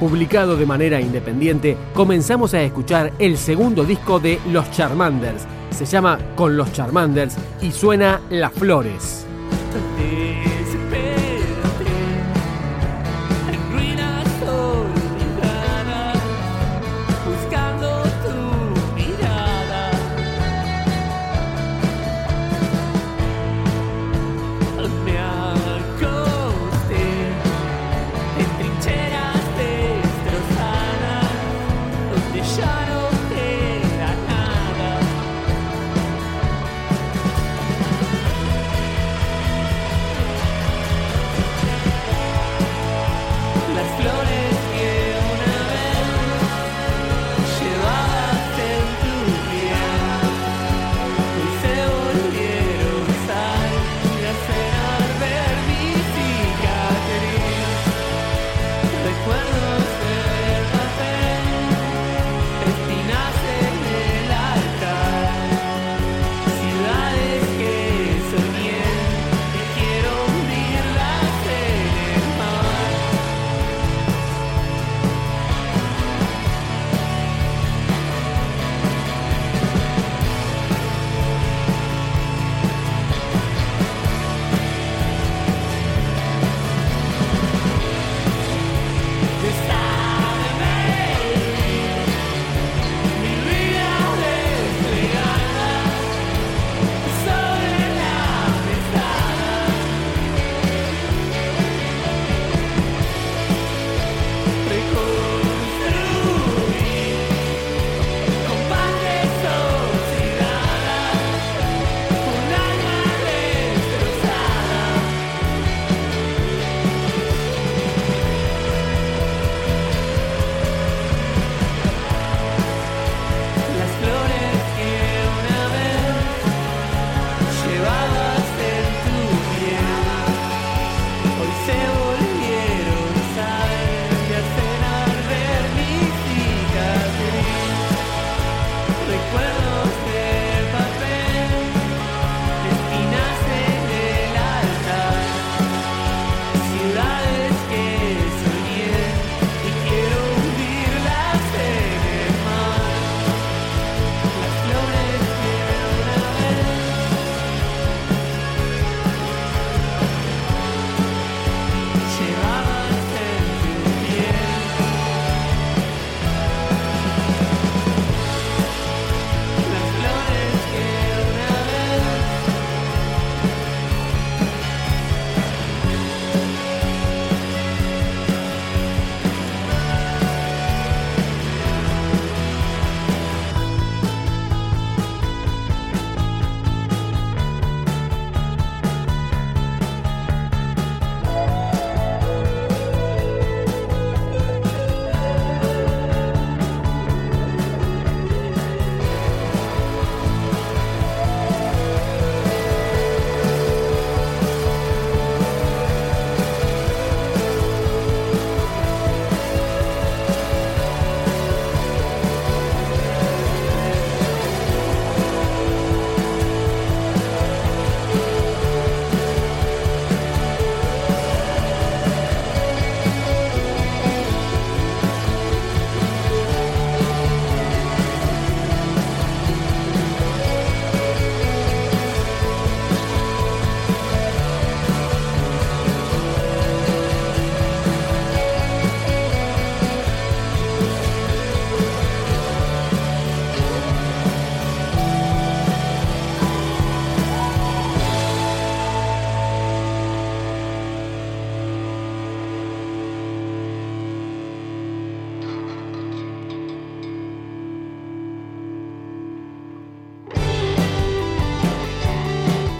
Publicado de manera independiente, comenzamos a escuchar el segundo disco de Los Charmanders. Se llama Con los Charmanders y suena Las Flores.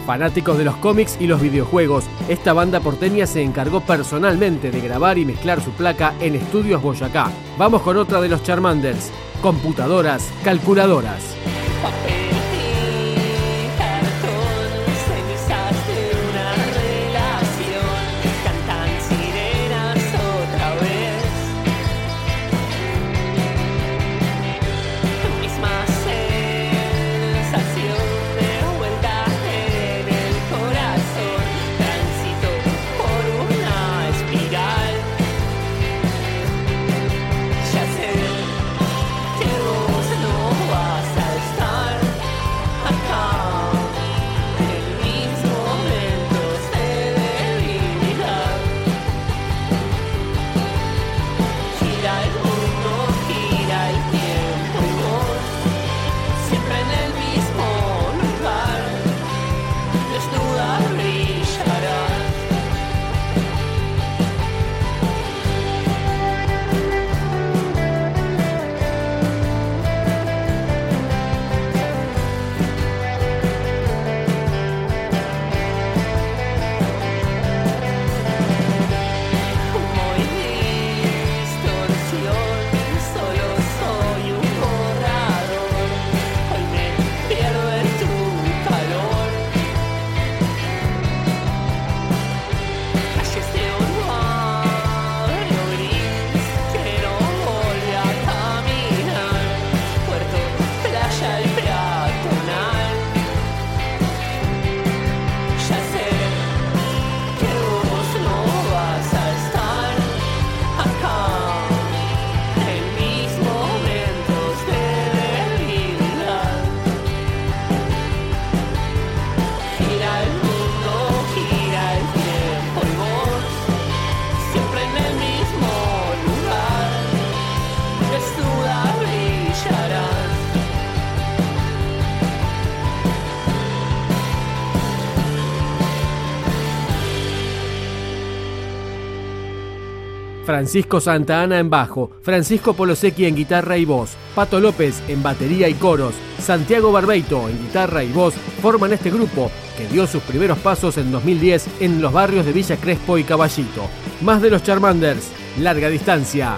Fanáticos de los cómics y los videojuegos, esta banda porteña se encargó personalmente de grabar y mezclar su placa en Estudios Boyacá. Vamos con otra de los Charmanders, computadoras, calculadoras. Francisco Santa Ana en bajo, Francisco Polosecchi en guitarra y voz, Pato López en batería y coros, Santiago Barbeito en guitarra y voz forman este grupo que dio sus primeros pasos en 2010 en los barrios de Villa Crespo y Caballito. Más de los Charmanders, larga distancia.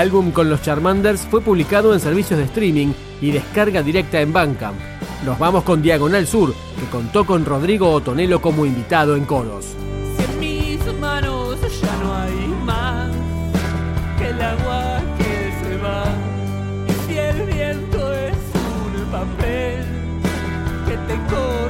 El álbum con los Charmanders fue publicado en servicios de streaming y descarga directa en Bandcamp. Nos vamos con Diagonal Sur, que contó con Rodrigo Otonelo como invitado en coros. Si en mis manos ya no hay más que el agua que se va, y el viento es un papel que te corre.